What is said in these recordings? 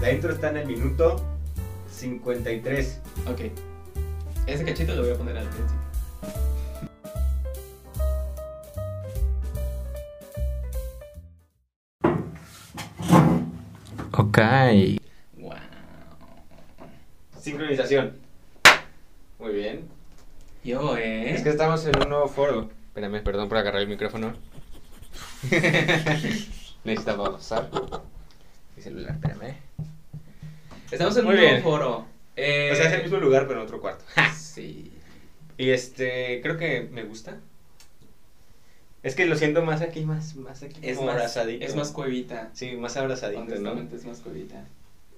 La intro está en el minuto 53. Ok. Ese cachito lo voy a poner al principio. Ok. Wow. Sincronización. Muy bien. Yo, eh. Es que estamos en un nuevo foro. Espérame, perdón por agarrar el micrófono. Necesitaba pasar. Mi celular, espérame. Estamos en Muy un bien. nuevo foro. Eh, O sea, es el mismo lugar, pero en otro cuarto. Sí. Y este, creo que me gusta. Es que lo siento más aquí, más, más aquí. Es como más, abrazadito. es más cuevita. Sí, más abrazadito, ¿no? Es más cuevita.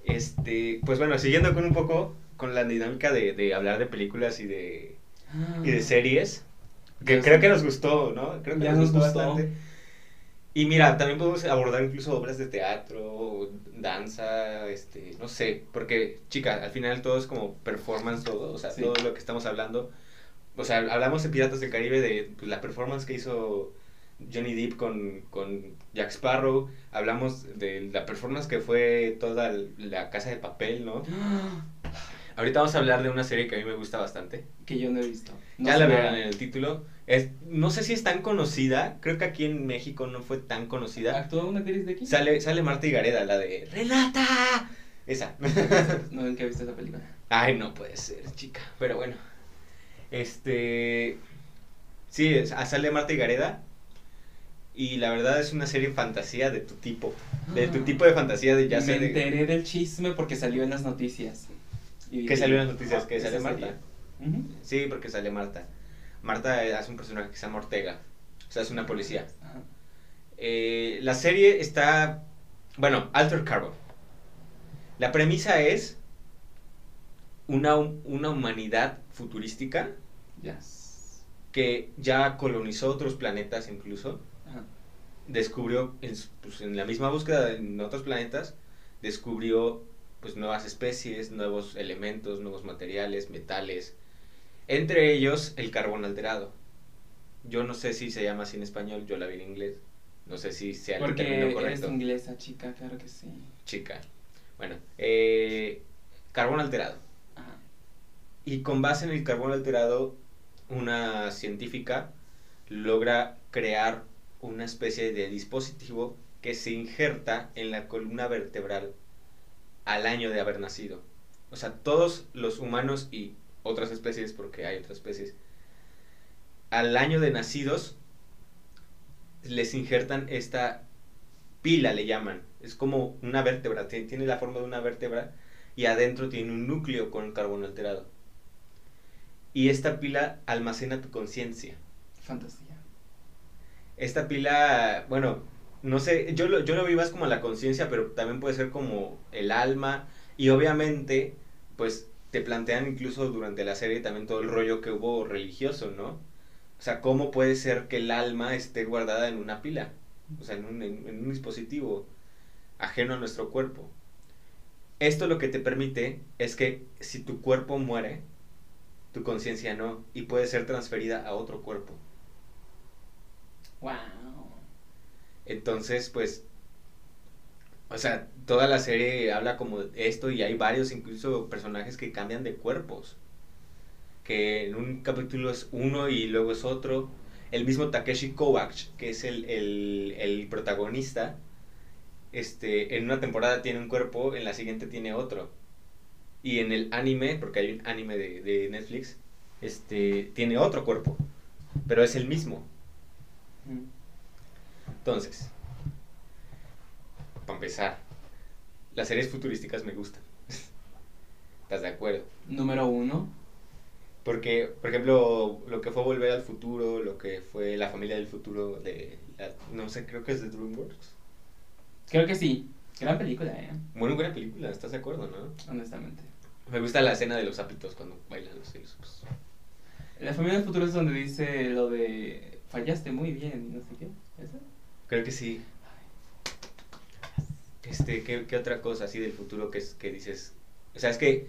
Este, pues bueno, siguiendo con un poco con la dinámica de, de hablar de películas y de, y de series, que creo que nos gustó, ¿no? Creo que Ya nos nos gustó, gustó. bastante. Y mira, también podemos abordar incluso obras de teatro, danza, este, no sé, porque, chica, al final todo es como performance todo, o sea, Sí. todo lo que estamos hablando. O sea, hablamos de Piratas del Caribe de pues, la performance que hizo Johnny Depp con, con Jack Sparrow, hablamos de la performance que fue toda la casa de papel, ¿no? Ahorita vamos a hablar de una serie que a mí me gusta bastante. Que yo no he visto. No ya la verán en el título. Es, no sé si es tan conocida, creo que aquí en México no fue tan conocida. ¿Actúa una actriz de aquí? Sale, sale Marta Higareda, la de ¡Renata! Esa. No, ¿en qué viste esa película? Ay, no puede ser, chica. Pero bueno. Este. Sí, es- ah, sale Marta Higareda. Y la verdad es una serie fantasía de tu tipo. De tu tipo de fantasía de ya Me sé de- enteré del chisme porque salió en las noticias. Y ¿Qué salió en las noticias? "Ah, ¿Que sale serie". Marta? Sí, porque sale Marta. Marta hace un personaje que se llama Ortega. O sea, es una policía. Ajá. Eh, la serie está. Bueno, Alter Carbon. La premisa es una, una humanidad futurística Yes. que ya colonizó otros planetas incluso. Ajá. Descubrió, en, pues, en la misma búsqueda en otros planetas, descubrió pues nuevas especies, nuevos elementos, nuevos materiales, metales. Entre ellos el carbón alterado. Yo no sé si se llama así en español, yo la vi en inglés. No sé si sea el Porque término correcto. inglesa, chica, claro que sí. Chica. Bueno, eh, carbón alterado. Ajá. Y con base en el carbón alterado, una científica logra crear una especie de dispositivo que se injerta en la columna vertebral al año de haber nacido. O sea, todos los humanos y otras especies, porque hay otras especies, al año de nacidos les injertan esta pila, le llaman. Es como una vértebra, ti- tiene la forma de una vértebra y adentro tiene un núcleo con carbón alterado. Y esta pila almacena tu conciencia. Fantasía. Esta pila, bueno, no sé, yo lo, yo lo vi más como la conciencia, pero también puede ser como el alma. Y obviamente, pues te plantean incluso durante la serie también todo el rollo que hubo religioso, ¿no? O sea, ¿cómo puede ser que el alma esté guardada en una pila? O sea, en un, en- en un dispositivo ajeno a nuestro cuerpo. Esto lo que te permite es que si tu cuerpo muere, tu conciencia no, y puede ser transferida a otro cuerpo. Wow. Entonces, pues, o sea, toda la serie habla como de esto y hay varios incluso personajes que cambian de cuerpos. Que en un capítulo es uno y luego es otro. El mismo Takeshi Kovacs, que es el, el, el protagonista, este, en una temporada tiene un cuerpo, en la siguiente tiene otro. Y en el anime, porque hay un anime de, de Netflix, este, tiene otro cuerpo, pero es el mismo. Mm. Entonces, para empezar, las series futurísticas me gustan. ¿Estás de acuerdo? Número uno. Porque, por ejemplo, lo que fue Volver al Futuro, lo que fue La Familia del Futuro de, la- no sé, creo que es de DreamWorks. Creo que sí. Gran película, eh. Muy buena película, ¿estás de acuerdo, no? Honestamente. Me gusta la escena de los zapitos cuando bailan los hilos. pues. La familia del futuro es donde dice lo de fallaste muy bien y no sé qué. ¿Eso? Creo que sí. Este, ¿qué, qué otra cosa así del futuro que, es, que dices? O sea, es que,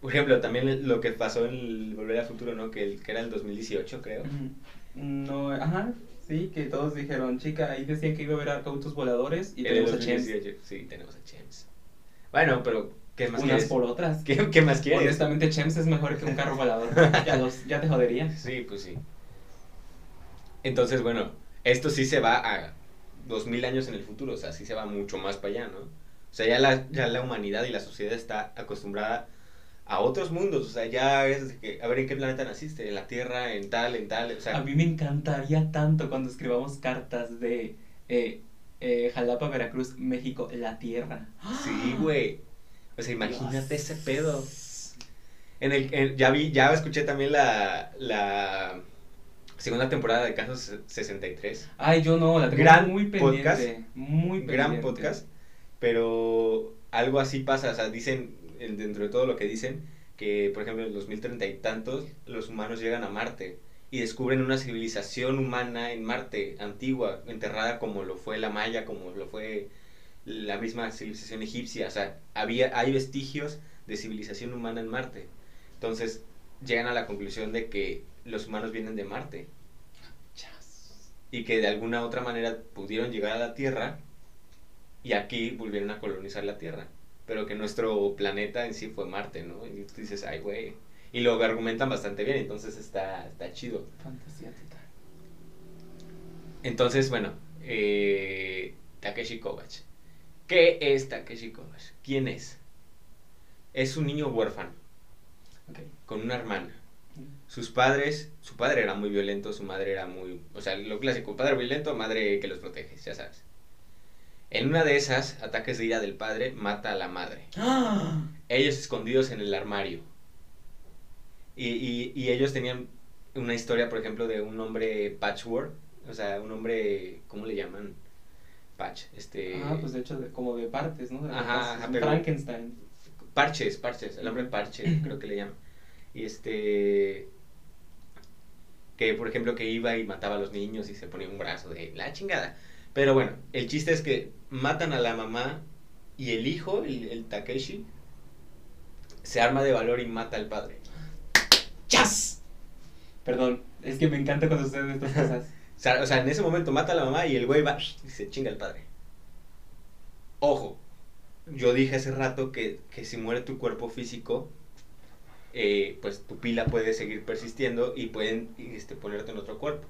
por ejemplo, también lo que pasó en el Volver al Futuro, ¿no? Que, el, que era el 2018, creo. Ujú. No, ajá. Sí, que todos dijeron, chica, ahí decían que iba a haber autos voladores y el tenemos a James. 2018, Sí, tenemos a James. Bueno, pero ¿qué más Unas quieres? por otras. ¿Qué, qué más quieres? Honestamente, Chems es mejor que un carro volador. ya, los, ya te joderían. Sí, pues sí. Entonces, bueno, esto sí se va a 2000 años en el futuro, o sea, sí se va mucho más para allá, ¿no? O sea, ya la, ya la humanidad y la sociedad está acostumbrada a otros mundos, o sea, ya es que, a ver, ¿en qué planeta naciste? En la Tierra, en tal, en tal, o sea, A mí me encantaría tanto cuando escribamos cartas de eh, eh, Jalapa, Veracruz, México, la tierra. sí, güey. O sea, imagínate Dios. ese pedo. En el, en- ya vi, ya escuché también la, la segunda temporada de Casos 63. Ay, yo no, la tengo Gran muy pendiente. podcast. Muy pendiente. gran podcast, pero algo así pasa, o sea, dicen, en- dentro de todo lo que dicen, que por ejemplo en el 2030 y tantos, los humanos llegan a Marte y descubren una civilización humana en Marte, antigua, enterrada como lo fue la Maya, como lo fue la misma civilización egipcia, o sea, había, hay vestigios de civilización humana en Marte. Entonces, llegan a la conclusión de que los humanos vienen de Marte y que de alguna otra manera pudieron llegar a la Tierra y aquí volvieron a colonizar la Tierra. Pero que nuestro planeta en sí fue Marte, ¿no? Y tú dices, ay, güey. Y lo argumentan bastante bien, entonces está, está chido. Fantasía total. Entonces, bueno, eh, Takeshi Kovacs. ¿Qué es Takeshi Kovacs? ¿Quién es? Es un niño huérfano, con una hermana. Sus padres, su padre era muy violento, su madre era muy, o sea, lo clásico, padre violento, madre que los protege, ya sabes. En una de esas ataques de ira del padre, mata a la madre. ¡Ah! Ellos escondidos en el armario. Y, y, y ellos tenían una historia, por ejemplo, de un hombre patchwork, o sea, un hombre, ¿cómo le llaman? Patch, este... Ah, pues de hecho, de- como de partes, ¿no? De Ajá, ajá, pero- Frankenstein. Parches, parches, el hombre parche, creo que le llaman. Y este. Que por ejemplo que iba y mataba a los niños y se ponía un brazo de la chingada. Pero bueno, el chiste es que matan a la mamá y el hijo, el, el Takeshi, se arma de valor y mata al padre. ¡Chas! Perdón, es que me encanta cuando suceden estas cosas. O sea, o sea, en ese momento mata a la mamá y el güey va y se chinga al padre. Ojo, yo dije hace rato que, que si muere tu cuerpo físico, eh, pues tu pila puede seguir persistiendo y pueden este, ponerte en otro cuerpo.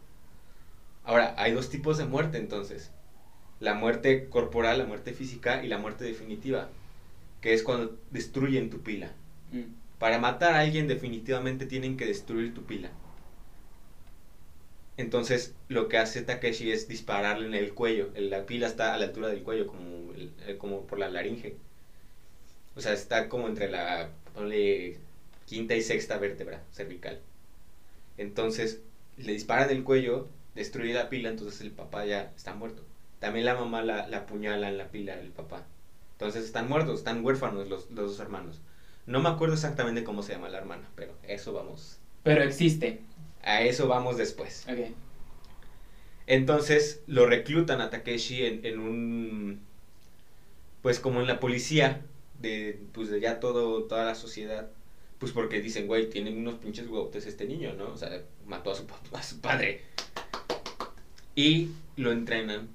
Ahora, hay dos tipos de muerte entonces. La muerte corporal, la muerte física y la muerte definitiva, que es cuando destruyen tu pila. Mm. Para matar a alguien definitivamente tienen que destruir tu pila. Entonces lo que hace Takeshi es dispararle en el cuello. La pila está a la altura del cuello, como, como por la laringe. O sea, está como entre la ponle, quinta y sexta vértebra cervical. Entonces le disparan el cuello, destruye la pila, entonces el papá ya está muerto. También la mamá la, la apuñala en la pila del papá. Entonces están muertos, están huérfanos los, los dos hermanos. No me acuerdo exactamente cómo se llama la hermana, pero eso vamos. Pero existe. A eso vamos después. Ok. Entonces lo reclutan a Takeshi en, en un. Pues como en la policía de, pues de ya todo, toda la sociedad. Pues porque dicen, güey, tienen unos pinches huevotes este niño, ¿no? O sea, mató a su, a su padre. Y lo entrenan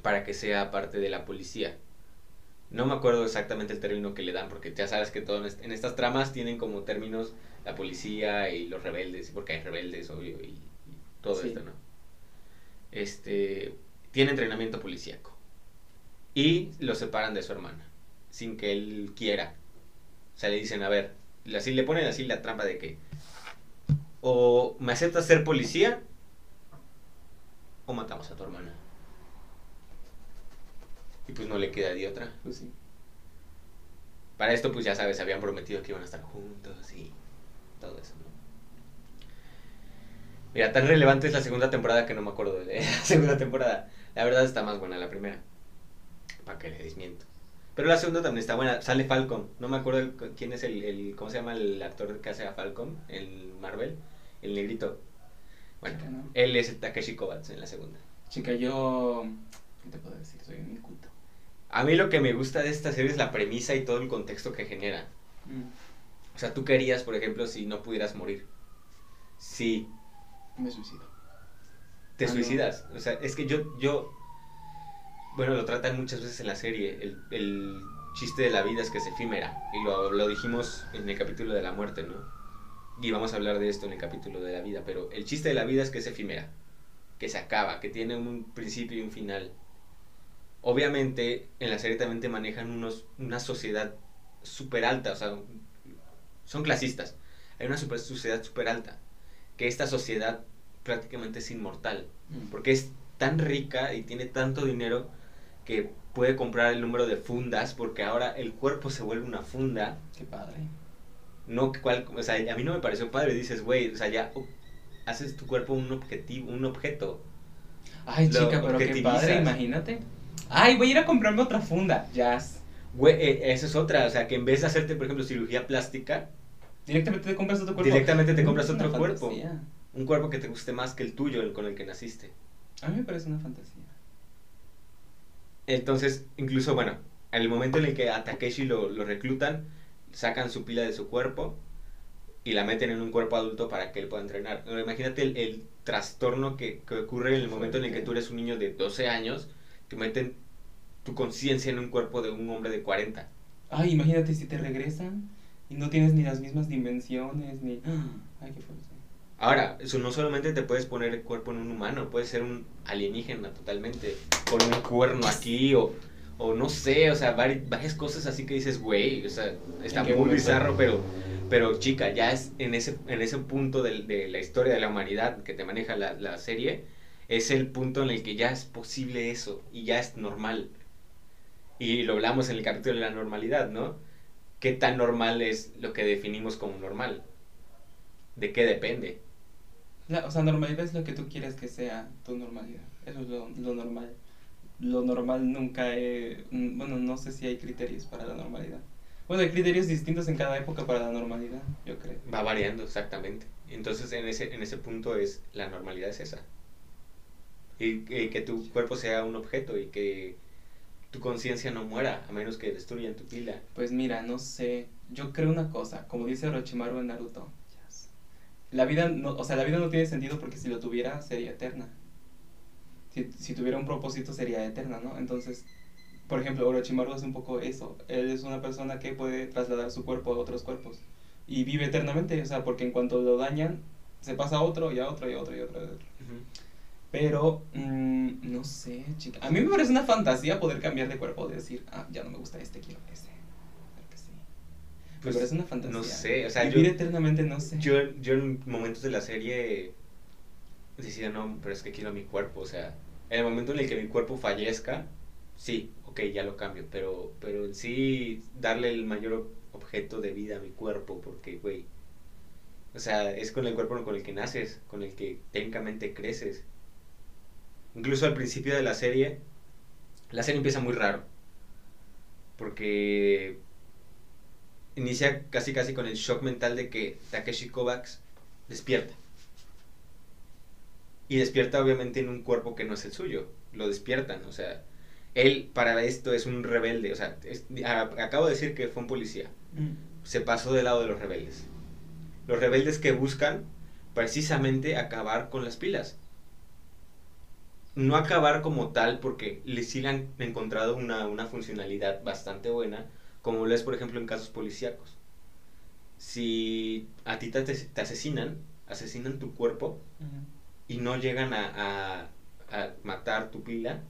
para que sea parte de la policía. No me acuerdo exactamente el término que le dan, porque ya sabes que todo en, est- en estas tramas tienen como términos la policía y los rebeldes, porque hay rebeldes, obvio, y, y todo Sí. esto, ¿no? Este, tiene entrenamiento policíaco. Y lo separan de su hermana, sin que él quiera. O sea, le dicen, a ver, así le ponen así la trampa de que o me aceptas ser policía o matamos a tu hermana. Y pues no le queda de otra. Pues sí. Para esto, pues ya sabes, habían prometido que iban a estar juntos y todo eso, ¿no? Mira, tan relevante es la segunda temporada que no me acuerdo de la segunda temporada. La verdad está más buena la primera. Para que le desmiento. Pero la segunda también está buena. Sale Falcon. No me acuerdo el- quién es el, el- ¿Cómo se llama el actor que hace a Falcon en Marvel? El negrito. Bueno, Chica, ¿no? él es el Takeshi Kovacs en la segunda. Chica, yo. ¿Qué te puedo decir? Soy un inculto. A mí lo que me gusta de esta serie es la premisa y todo el contexto que genera. Mm. O sea, tú querías, por ejemplo, si no pudieras morir. Si Me suicido. te Ah, no. suicidas. O sea, es que yo, yo, bueno, lo tratan muchas veces en la serie. El, el chiste de la vida es que es efímera. Y lo, lo dijimos en el capítulo de la muerte, ¿no? Y vamos a hablar de esto en el capítulo de la vida. Pero el chiste de la vida es que es efímera. Que se acaba, que tiene un principio y un final. Obviamente, en la serie también te manejan unos, una sociedad súper alta, o sea, son clasistas. Hay una super, sociedad súper alta. Que esta sociedad prácticamente es inmortal. Mm. Porque es tan rica y tiene tanto dinero que puede comprar el número de fundas porque ahora el cuerpo se vuelve una funda. Qué padre. No cual, o sea, a mí no me pareció padre, dices, güey, o sea, ya oh, haces tu cuerpo un objetivo, un objeto. Ay, Lo chica, pero qué padre, imagínate. Ay, voy a ir a comprarme otra funda. Ya. Güey, eh, esa es otra, o sea, que en vez de hacerte, por ejemplo, cirugía plástica, Directamente te compras otro cuerpo. directamente te compras otro cuerpo. Un cuerpo que te guste más que el tuyo, el con el que naciste. A mí me parece una fantasía. Entonces, incluso, bueno, en el momento en el que a Takeshi lo, lo reclutan, sacan su pila de su cuerpo y la meten en un cuerpo adulto para que él pueda entrenar. Imagínate el, el trastorno que, que ocurre en el momento en el que tú eres un niño de 12 años, que meten tu conciencia en un cuerpo de un hombre de 40. Ay, imagínate si te regresan y no tienes ni las mismas dimensiones, ni... Ay, qué fuerte. Ahora, eso no solamente te puedes poner el cuerpo en un humano, puedes ser un alienígena totalmente, con un cuerno aquí o, o no sé, o sea, vari- varias cosas así que dices, güey, o sea, está ¿En qué muy momento? bizarro, pero, pero chica, ya es en ese, en ese punto del- de, la historia de la humanidad que te maneja la, la serie, es el punto en el que ya es posible eso y ya es normal. Y lo hablamos en el capítulo de la normalidad, ¿no? ¿Qué tan normal es lo que definimos como normal? ¿De qué depende? La- o sea, normalidad es lo que tú quieres que sea tu normalidad. Eso es lo, lo normal. Lo normal nunca es... Bueno, no sé si hay criterios para la normalidad. Bueno, hay criterios distintos en cada época para la normalidad, yo creo. Va variando, exactamente. Entonces, en ese, en ese punto es, la normalidad es esa. Y que, que tu cuerpo sea un objeto y que tu conciencia no muera, a menos que destruyan tu pila. Pues mira, no sé. Yo creo una cosa, como dice Orochimaru en Naruto. La vida no, o sea, la vida no tiene sentido porque si lo tuviera sería eterna. Si, si tuviera un propósito sería eterna, ¿no? Entonces, por ejemplo, Orochimaru es un poco eso. Él es una persona que puede trasladar su cuerpo a otros cuerpos y vive eternamente, o sea, porque en cuanto lo dañan, se pasa a otro y a otro y a otro y a otro. y a otro. Pero, mm, no sé, chica. A mí me parece una fantasía poder cambiar de cuerpo, de decir, ah, ya no me gusta este, quiero ese. Claro que sí. Me Pues, parece una fantasía. no sé, o sea, Vivir yo- eternamente, no sé. Yo, yo en momentos de la serie decía, no, pero es que quiero mi cuerpo, o sea, en el momento en el que mi cuerpo fallezca, sí, ok, ya lo cambio, pero, pero en sí darle el mayor objeto de vida a mi cuerpo, porque, güey, o sea, es con el cuerpo con el que naces, con el que técnicamente creces. Incluso al principio de la serie, la serie empieza muy raro, porque inicia casi casi con el shock mental de que Takeshi Kovacs despierta. Y despierta obviamente en un cuerpo que no es el suyo. Lo despiertan, o sea, él para esto es un rebelde, o sea, es- a- acabo de decir que fue un policía. Mm. Se pasó del lado de los rebeldes. Los rebeldes que buscan precisamente acabar con las pilas. No acabar como tal porque le sí han encontrado una, una funcionalidad bastante buena, como lo es por ejemplo en casos policíacos. Si a ti te, te asesinan, asesinan tu cuerpo y no llegan a, a- a matar tu pila,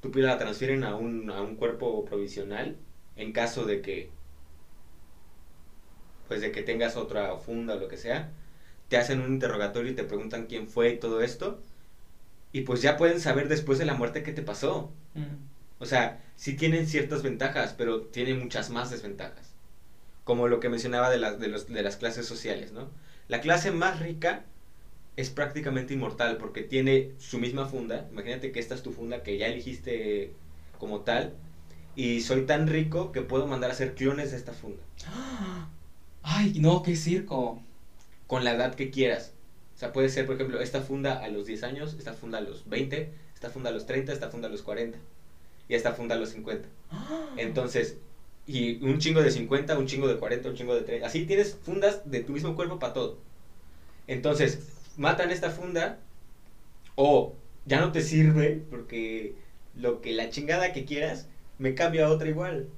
tu pila la transfieren a un, a un cuerpo provisional en caso de que pues de que tengas otra funda o lo que sea, te hacen un interrogatorio y te preguntan quién fue y todo esto, y pues ya pueden saber después de la muerte qué te pasó. O sea, sí tienen ciertas ventajas, pero tienen muchas más desventajas. Como lo que mencionaba de las, de los, de las clases sociales, ¿no? La clase más rica es prácticamente inmortal porque tiene su misma funda. Imagínate que esta es tu funda que ya elegiste como tal. Y soy tan rico que puedo mandar a hacer clones de esta funda. Ay, no, qué circo. Con la edad que quieras. O sea, puede ser, por ejemplo, esta funda a los 10 años, esta funda a los 20, esta funda a los 30, esta funda a los 40 y esta funda a los 50. Entonces, y un chingo de 50, un chingo de 40, un chingo de 30. Así tienes fundas de tu mismo cuerpo para todo. Entonces, matan esta funda o ya no te sirve porque lo que la chingada que quieras me cambia a otra igual.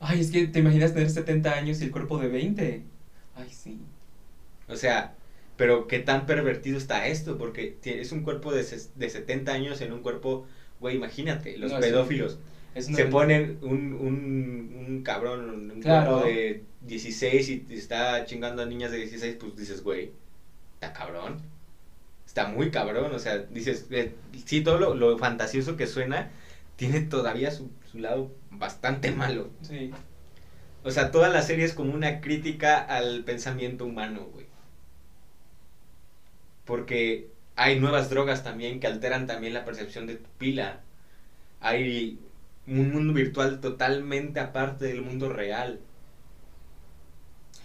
Ay, es que te imaginas tener 70 años y el cuerpo de 20. Ay, sí. O sea, pero qué tan pervertido está esto, porque es un cuerpo de, de 70 años en un cuerpo, güey, imagínate, los pedófilos. se ponen un, un, un cabrón, un cuerpo de 16 y está chingando a niñas de 16, pues dices, güey, está cabrón. Está muy cabrón, o sea, dices, eh, sí, todo lo, lo, fantasioso que suena tiene todavía su, su lado bastante malo. Sí. O sea, toda la serie es como una crítica al pensamiento humano, güey. Porque hay nuevas drogas también que alteran también la percepción de tu pila. Hay un mundo virtual totalmente aparte del mundo real.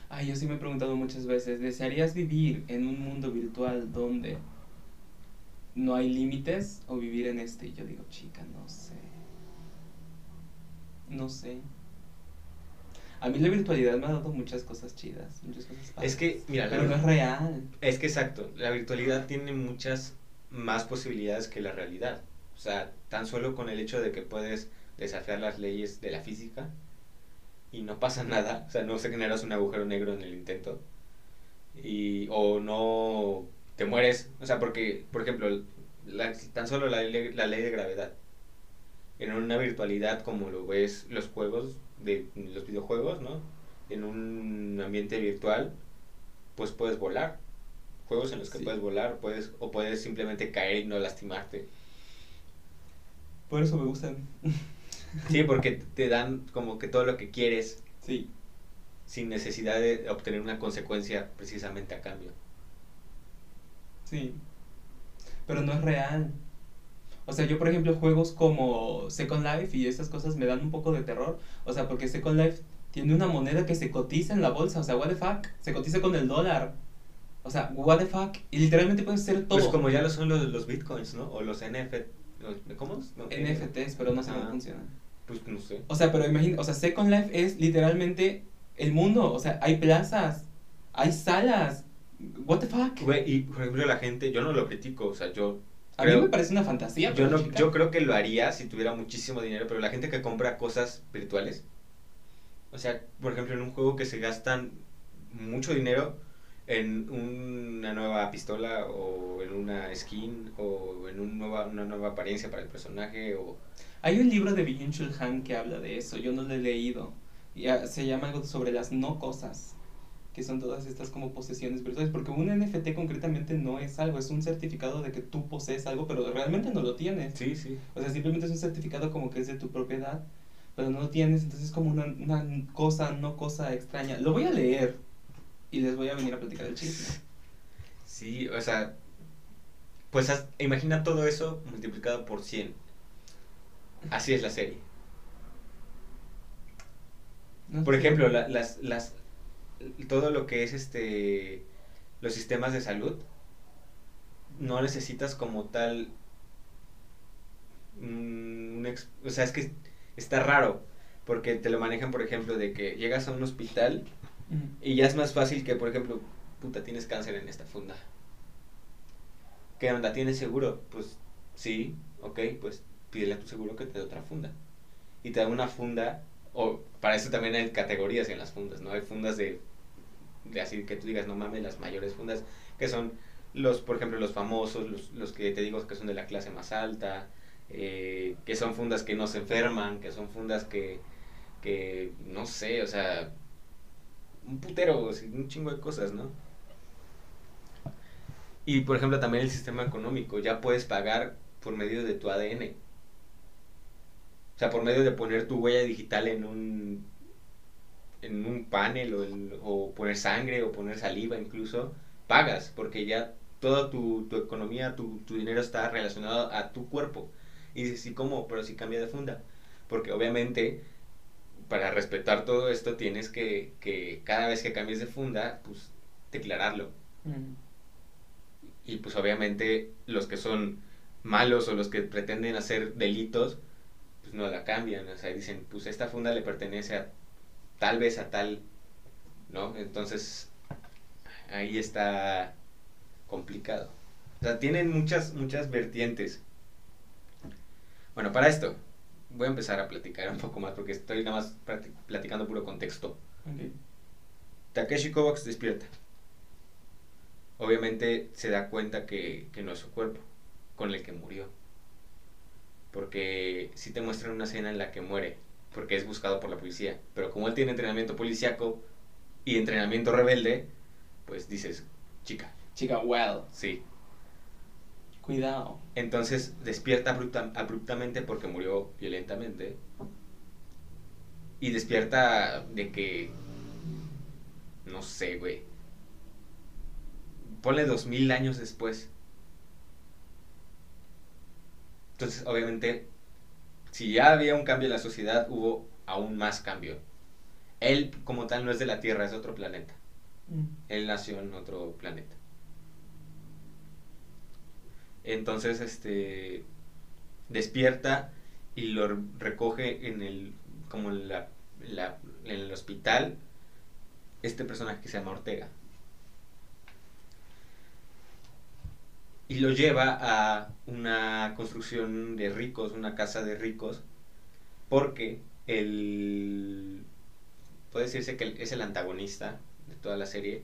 Ay, yo sí me he preguntado muchas veces, ¿desearías vivir en un mundo virtual donde no hay límites o vivir en este? Y yo digo, chica, no sé. No sé. A mí la virtualidad me ha dado muchas cosas chidas, muchas cosas Es que, mira, pero no es real. Es que exacto, la virtualidad tiene muchas más posibilidades que la realidad. O sea, tan solo con el hecho de que puedes desafiar las leyes de la física y no pasa nada, o sea, no se generas un agujero negro en el intento y o no te mueres, o sea, porque por ejemplo, tan solo la, la ley de gravedad en una virtualidad como lo ves los juegos de los videojuegos, ¿no? En un ambiente virtual, pues puedes volar. Juegos en los que puedes volar, puedes o puedes simplemente caer y no lastimarte. Por eso me gustan. Sí, porque te dan como que todo lo que quieres. Sí. Sin necesidad de obtener una consecuencia precisamente a cambio. Sí. Pero no es real. O sea, yo por ejemplo juegos como Second Life y esas cosas me dan un poco de terror. O sea, porque Second Life tiene una moneda que se cotiza en la bolsa. O sea, what the fuck. Se cotiza con el dólar. O sea, what the fuck. Y literalmente puede ser todo. Pues como ya lo son los, los bitcoins, ¿no? O los NFT. ¿Cómo? NFTs, pero no sé cómo funcionan. Pues no sé. O sea, pero imagínate, o sea, Second Life es literalmente el mundo. O sea, hay plazas, hay salas. What the fuck. Güey, y por ejemplo la gente, yo no lo critico, o sea, yo a mí me parece una fantasía. Yo, no, yo creo que lo haría si tuviera muchísimo dinero, pero la gente que compra cosas virtuales, o sea, por ejemplo, en un juego que se gastan mucho dinero en una nueva pistola o en una skin o en un nueva, una nueva apariencia para el personaje o... Hay un libro de Byung-Chul Han que habla de eso, yo no lo he leído. Y ah, se llama algo sobre las no cosas que son todas estas como posesiones virtuales, porque un NFT concretamente no es algo, es un certificado de que tú posees algo, pero realmente no lo tienes. Sí, sí. O sea, simplemente es un certificado como que es de tu propiedad, pero no lo tienes, entonces es como una, una cosa, no cosa extraña. Lo voy a leer y les voy a venir a platicar el chisme. Sí, o sea, pues imagina todo eso multiplicado por 100. Así es la serie. por ejemplo, las, las, todo lo que es este los sistemas de salud no necesitas como tal o sea es que está raro porque te lo manejan por ejemplo de que llegas a un hospital y ya es más fácil que por ejemplo puta tienes cáncer en esta funda ¿qué onda? ¿tienes seguro? pues sí, ok, pues pídele a tu seguro que te dé otra funda y te da una funda o para eso también hay categorías en las fundas, ¿no? Hay fundas de así que tú digas, no mames, las mayores fundas, que son los, por ejemplo, los famosos, los, los que te digo que son de la clase más alta, eh, que son fundas que no se enferman, que son fundas que, que no sé, o sea, un putero, un chingo de cosas, ¿no? Y por ejemplo también el sistema económico, ya puedes pagar por medio de tu ADN. O sea, por medio de poner tu huella digital en un en un panel o, poner sangre o poner saliva incluso, pagas porque ya toda tu, economía, tu, dinero está relacionado a tu cuerpo. Y dices, ¿y cómo? Pero si cambia de funda. Porque obviamente, para respetar todo esto, tienes que, que cada vez que cambies de funda, pues declararlo. Mm. Y pues obviamente los que son malos o los que pretenden hacer delitos, pues no la cambian. O sea, dicen, pues esta funda le pertenece a tal vez a tal, ¿no? Entonces, ahí está complicado. O sea, tienen muchas, muchas vertientes. Bueno, para esto, voy a empezar a platicar un poco más porque estoy nada más platicando puro contexto. Ok. Takeshi Kovacs despierta. Obviamente se da cuenta que, que no es su cuerpo con el que murió. Porque si te muestran una escena en la que muere, porque es buscado por la policía. Pero como él tiene entrenamiento policíaco y entrenamiento rebelde, pues dices, chica, Chica, well, sí. cuidado. Entonces despierta abrupta- abruptamente porque murió violentamente. Y despierta de que. No sé, güey. Ponle dos mil años después. Entonces, obviamente, si ya había un cambio en la sociedad, hubo aún más cambio. Él, como tal, no es de la Tierra, es de otro planeta. Mm. Él nació en otro planeta. Entonces, este despierta y lo recoge en el como en la, la- en el hospital este personaje que se llama Ortega. Y lo lleva a una construcción de ricos, una casa de ricos, porque el puede decirse que es el antagonista de toda la serie,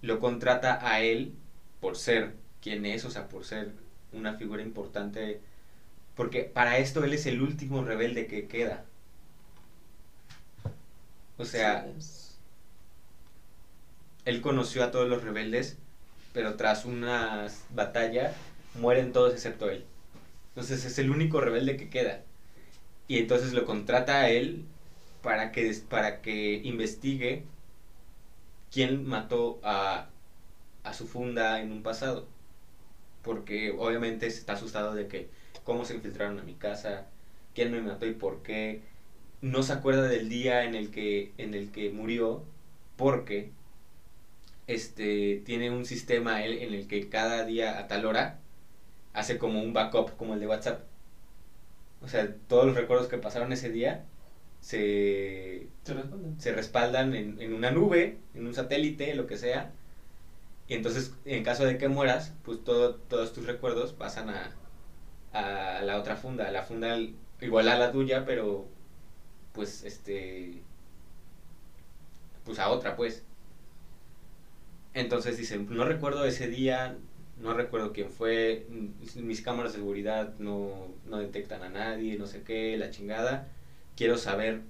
lo contrata a él por ser quien es, o sea, por ser una figura importante, porque para esto él es el último rebelde que queda. O sea, Sí, él conoció a todos los rebeldes, pero tras una batalla mueren todos excepto él. Entonces es el único rebelde que queda. Y entonces lo contrata a él para que, para que investigue quién mató a, a su funda en un pasado. Porque obviamente está asustado de que cómo se infiltraron a mi casa, quién me mató y por qué. No se acuerda del día en el que, en el que murió porque este, tiene un sistema él en el que cada día a tal hora hace como un backup como el de WhatsApp. O sea, todos los recuerdos que pasaron ese día se, se respaldan en, en una nube, en un satélite, lo que sea. Y entonces, en caso de que mueras, pues todo, todos tus recuerdos pasan a, a la otra funda, a la funda igual a la tuya, pero pues este pues a otra pues. Entonces dicen, no recuerdo ese día, no recuerdo quién fue, mm, mis cámaras de seguridad no, no detectan a nadie, no sé qué, la chingada. Quiero saber,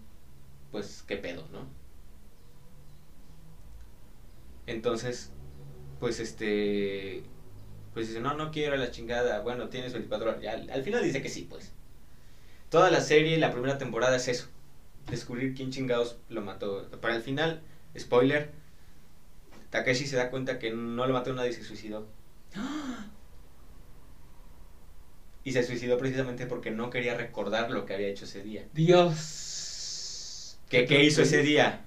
pues, qué pedo, ¿no? Entonces, pues este, pues dice, no, no quiero la chingada, bueno, tienes 24 horas. Al, al final dice que sí, pues. Toda la serie, la primera temporada es eso, descubrir quién chingados lo mató. Para el final, spoiler, Takeshi se da cuenta que no lo mató nadie, se suicidó. Y se suicidó precisamente porque no quería recordar lo que había hecho ese día. Dios. ¿Qué, qué hizo ese día?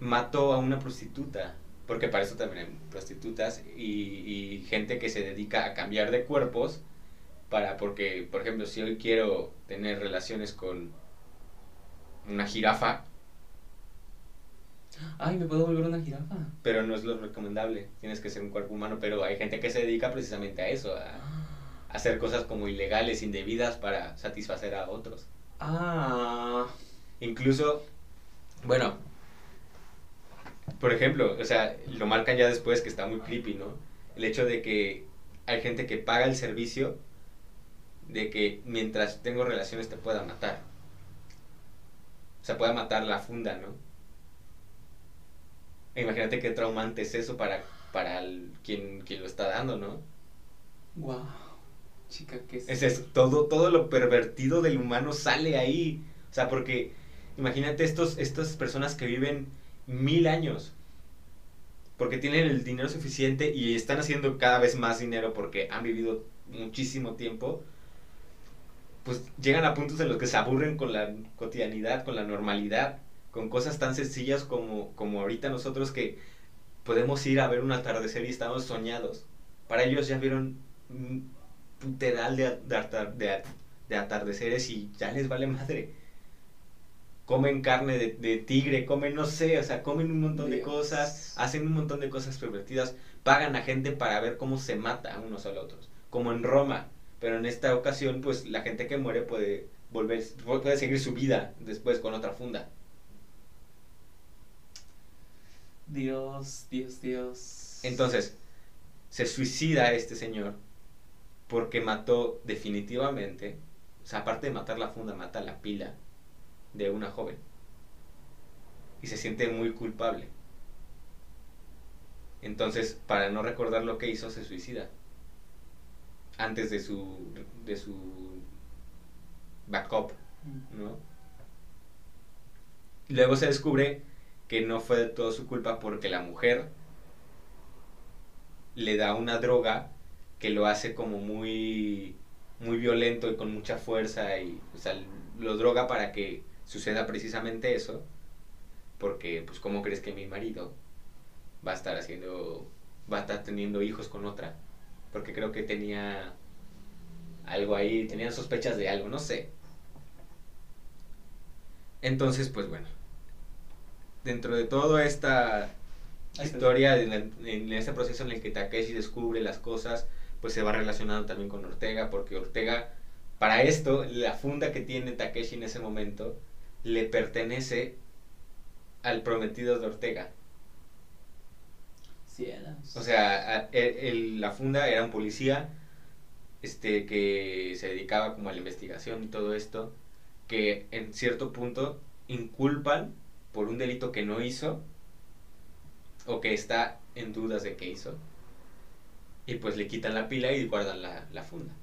Mató a una prostituta. Porque para eso también hay prostitutas y, y gente que se dedica a cambiar de cuerpos. Para, porque, por ejemplo, si hoy quiero tener relaciones con una jirafa, Ay, me puedo volver una jirafa. pero no es lo recomendable. Tienes que ser un cuerpo humano, pero hay gente que se dedica precisamente a eso, a, hacer cosas como ilegales, indebidas para satisfacer a otros. Ah. Incluso, bueno, por ejemplo, o sea, lo marcan ya después que está muy creepy, ¿no? El hecho de que hay gente que paga el servicio de que mientras tengo relaciones te pueda matar. O sea, pueda matar la funda, ¿no? Imagínate qué traumante es eso para, para el- quien, quien lo está dando, ¿no? Wow. Chica, ¿qué es? Todo, todo lo pervertido del humano sale ahí. O sea, porque imagínate estos, estas personas que viven mil años. Porque tienen el dinero suficiente y están haciendo cada vez más dinero porque han vivido muchísimo tiempo. Pues llegan a puntos en los que se aburren con la cotidianidad, con la normalidad, con cosas tan sencillas como, como ahorita nosotros que podemos ir a ver un atardecer y estamos soñados. Para ellos ya vieron un puteral de, de, atar- de- de atardeceres y ya les vale madre. Comen carne de, tigre, comen, no sé, o sea, comen un montón de cosas, hacen un montón de cosas pervertidas, pagan a gente para ver cómo se mata a unos a los otros. Como en Roma, pero en esta ocasión, pues la gente que muere puede volver, puede seguir su vida después con otra funda. Dios, Dios, Dios. Entonces, se suicida este señor porque mató definitivamente, o sea, aparte de matar la funda, mata la pila de una joven. Y se siente muy culpable. Entonces, para no recordar lo que hizo, se suicida. Antes de su, de su backup, ¿no? Luego se descubre que no fue de todo su culpa porque la mujer le da una droga que lo hace como muy muy violento y con mucha fuerza y o sea, lo droga para que suceda precisamente eso porque pues cómo crees que mi marido va a estar haciendo va a estar teniendo hijos con otra porque creo que tenía algo ahí tenían sospechas de algo no sé. Entonces pues bueno dentro de toda esta historia, en, en, ese proceso en el que Takeshi descubre las cosas, pues se va relacionando también con Ortega, porque Ortega, para esto, la funda que tiene Takeshi en ese momento, le pertenece al prometido de Ortega. Cielos. O sea, la funda era un policía este, que se dedicaba como a la investigación y todo esto, que en cierto punto inculpan por un delito que no hizo o que está en dudas de que hizo. Y pues le quitan la pila y guardan la, funda.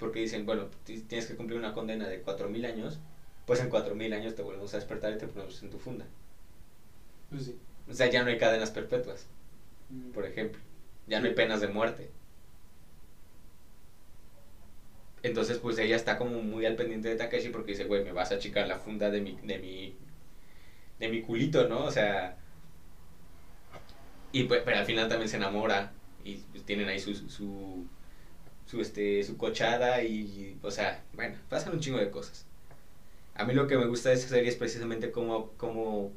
Porque dicen, bueno, tienes que cumplir una condena de 4.000 años, pues en 4.000 años te volvemos a despertar y te ponemos en tu funda. Pues sí. O sea, ya no hay cadenas perpetuas, mm. por ejemplo. Ya no hay penas de muerte. Entonces, pues ella está como muy al pendiente de Takeshi porque dice, güey, me vas a achicar la funda de mi, de mi de mi culito, ¿no? O sea, y pues, pero al final también se enamora y pues, tienen ahí su, su, su, este, su cochada y, o sea, bueno, pasan un chingo de cosas. A mí lo que me gusta de esa serie es precisamente cómo, cómo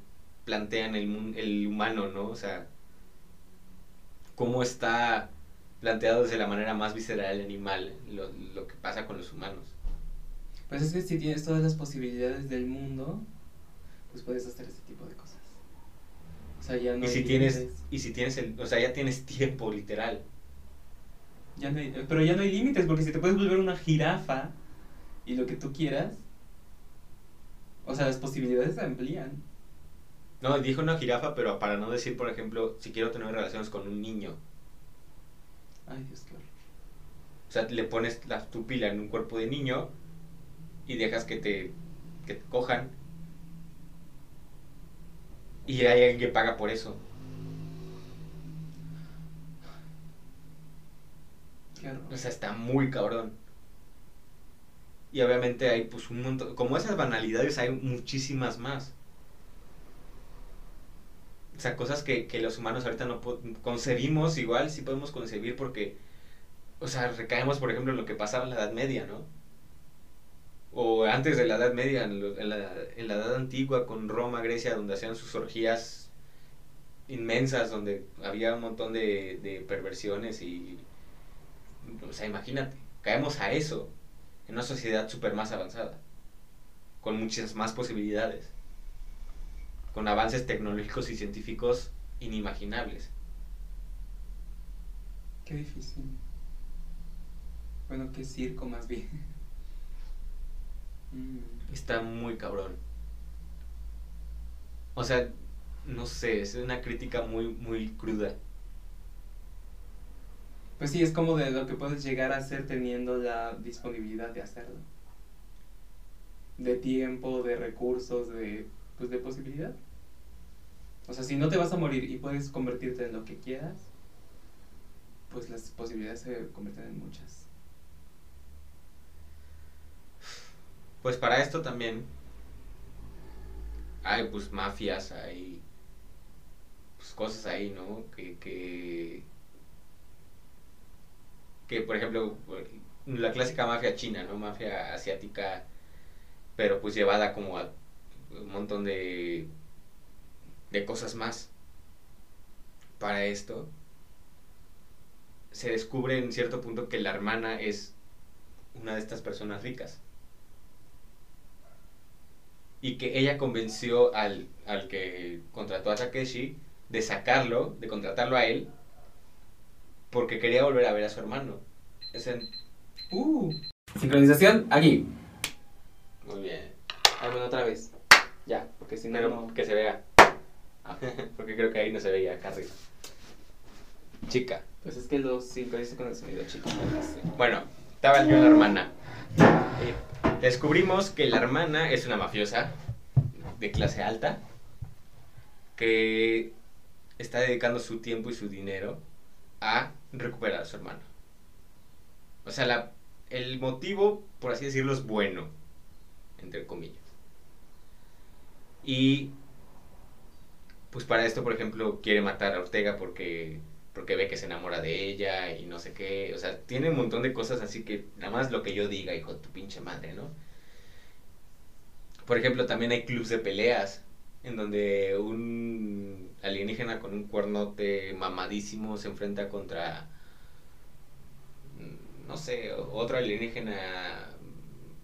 plantean el, el humano, ¿no? O sea, cómo está planteado desde la manera más visceral el animal, lo, lo que pasa con los humanos. Pues es que si tienes todas las posibilidades del mundo, pues puedes hacer ese tipo de cosas. O sea, ya no y si tienes y si tienes el, o sea, ya tienes tiempo literal. Ya no pero ya no hay límites porque si te puedes volver una jirafa y lo que tú quieras, o sea, las posibilidades se amplían. No, dijo una jirafa, pero para no decir, por ejemplo, si quiero tener relaciones con un niño. Ay, Dios, qué horror. O sea, le pones la, tu pila en un cuerpo de niño y dejas que te, que te cojan y hay alguien que paga por eso. O sea, está muy cabrón. Y obviamente hay pues un montón, como esas banalidades hay muchísimas más. O sea, cosas que, que los humanos ahorita no concebimos, igual sí podemos concebir porque, o sea, recaemos por ejemplo en lo que pasaba en la Edad Media, ¿no? O antes de la Edad Media, en, la, Edad Antigua, con Roma, Grecia, donde hacían sus orgías inmensas, donde había un montón de, perversiones y... O sea, imagínate, caemos a eso en una sociedad súper más avanzada, con muchas más posibilidades, con avances tecnológicos y científicos inimaginables. Qué difícil. Bueno, qué circo más bien. Está muy cabrón. O sea, no sé, es una crítica muy, muy cruda. Pues sí, es como de lo que puedes llegar a hacer teniendo la disponibilidad de hacerlo. De tiempo, de recursos, de, pues de posibilidad. O sea, si no te vas a morir y puedes convertirte en lo que quieras, pues las posibilidades se convierten en muchas. Pues para esto también hay pues mafias, hay pues, cosas ahí, ¿no? Que, que, que, por ejemplo, la clásica mafia china, ¿no? Mafia asiática, pero pues llevada como a un montón de, de cosas más. Para esto, se descubre en cierto punto que la hermana es una de estas personas ricas. Y que ella convenció al, al que contrató a Takeshi de sacarlo, de contratarlo a él, porque quería volver a ver a su hermano. Ese, Uh. Sincronización, aquí. muy bien. Ah, bueno, otra vez. Ya, porque si no, Pero no. que se vea. Ah, Porque creo que ahí no se veía acá arriba. Chica. pues es que lo sincroniza con el sonido chico. Bueno, estaba yo la hermana. Eh, descubrimos que la hermana es una mafiosa de clase alta que está dedicando su tiempo y su dinero a recuperar a su hermano. O sea, el motivo, por así decirlo, es bueno, entre comillas. Y pues para esto, por ejemplo, quiere matar a Ortega porque porque ve que se enamora de ella y no sé qué. O sea, tiene un montón de cosas así que nada más lo que yo diga, hijo de tu pinche madre, ¿no? Por ejemplo, también hay clubs de peleas en donde un alienígena con un cuernote mamadísimo se enfrenta contra, mm, no sé, otro alienígena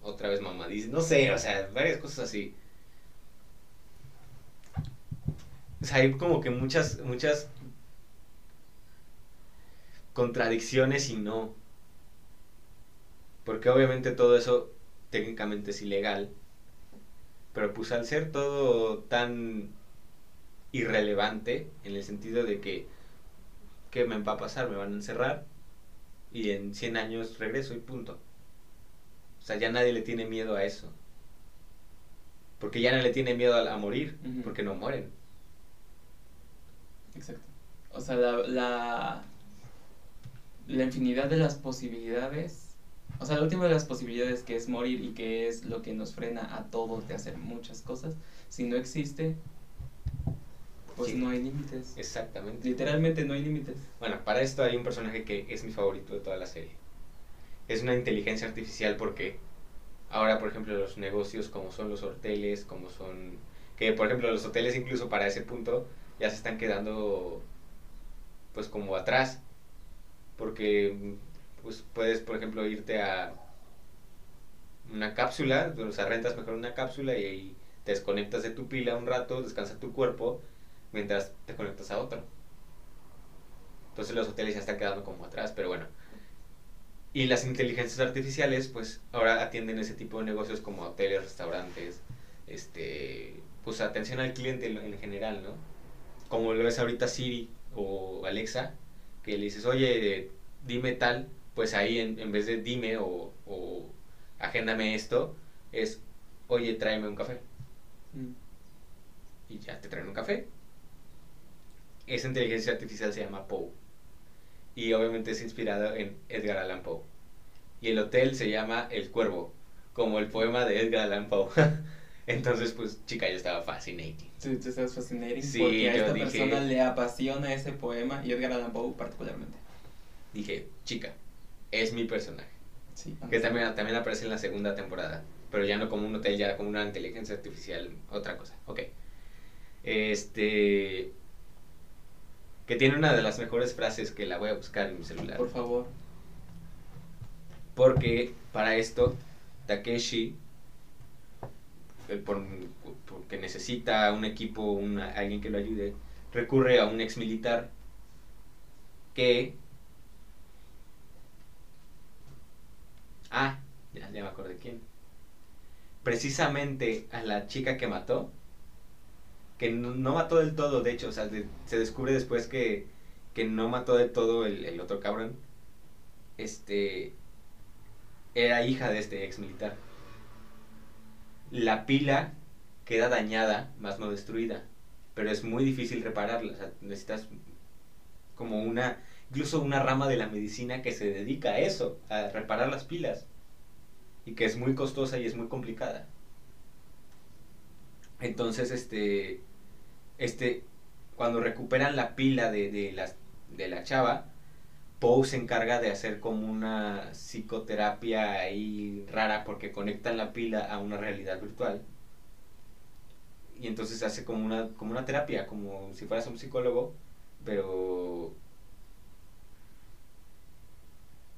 otra vez mamadísimo. No sé, o sea, varias cosas así. O sea, hay como que muchas, muchas contradicciones y no. Porque obviamente todo eso técnicamente es ilegal. Pero pues al ser todo tan irrelevante, en el sentido de que, ¿qué me va a pasar? Me van a encerrar y en 100 años regreso y punto. O sea, ya nadie le tiene miedo a eso. Porque ya no le tiene miedo a, a morir, porque no mueren. Exacto. O sea, la, la, la infinidad de las posibilidades. O sea, la última de las posibilidades que es morir y que es lo que nos frena a todos de hacer muchas cosas. Si no existe, pues Sí. no hay límites. Exactamente. Literalmente no hay límites. Bueno, para esto hay un personaje que es mi favorito de toda la serie. Es una inteligencia artificial porque ahora, por ejemplo, los negocios como son los hoteles, como son... Que, por ejemplo, los hoteles incluso para ese punto ya se están quedando pues como atrás. Porque pues puedes, por ejemplo, irte a una cápsula, o sea, rentas mejor una cápsula y ahí te desconectas de tu pila un rato, descansa tu cuerpo, mientras te conectas a otro. Entonces los hoteles ya están quedando como atrás, pero bueno. Y las inteligencias artificiales, pues ahora atienden ese tipo de negocios como hoteles, restaurantes, este, pues atención al cliente en, en general, ¿no? Como lo ves ahorita Siri o Alexa, que le dices, oye, dime tal, pues ahí en, en vez de dime o, o agéndame esto, es, oye, tráeme un café. Mm. Y ya te traen un café. Esa inteligencia artificial se llama Poe. Y obviamente es inspirado en Edgar Allan Poe. Y el hotel se llama El Cuervo, como el poema de Edgar Allan Poe. Entonces, pues, chica, yo estaba fascinating. Sí, tú estás fascinating Sí, porque a esta dije- persona le apasiona ese poema y Edgar Allan Poe particularmente. Dije, chica, es mi personaje. Sí, Que también, también aparece en la segunda temporada. Pero ya no como un hotel, ya como una inteligencia artificial, otra cosa. Ok. Este. Que tiene una de las mejores frases que la voy a buscar en mi celular. Por favor. Porque para esto, Takeshi, por- porque necesita un equipo, una- alguien que lo ayude, recurre a un ex militar que... Ah, ya, me acordé quién. Precisamente a la chica que mató, que no, mató del todo, de hecho, o sea, se descubre después que, que no mató del todo el, el otro cabrón. Este, era hija de este ex militar. La pila queda dañada, más no destruida, pero es muy difícil repararla. Necesitas como una, incluso una rama de la medicina que se dedica a eso, a reparar las pilas, y que es muy costosa y es muy complicada. Entonces, este, este, cuando recuperan la pila de, de, las- de la chava, Poe se encarga de hacer como una psicoterapia ahí rara porque conectan la pila a una realidad virtual. Y entonces hace como una, como una terapia, como si fueras un psicólogo, pero...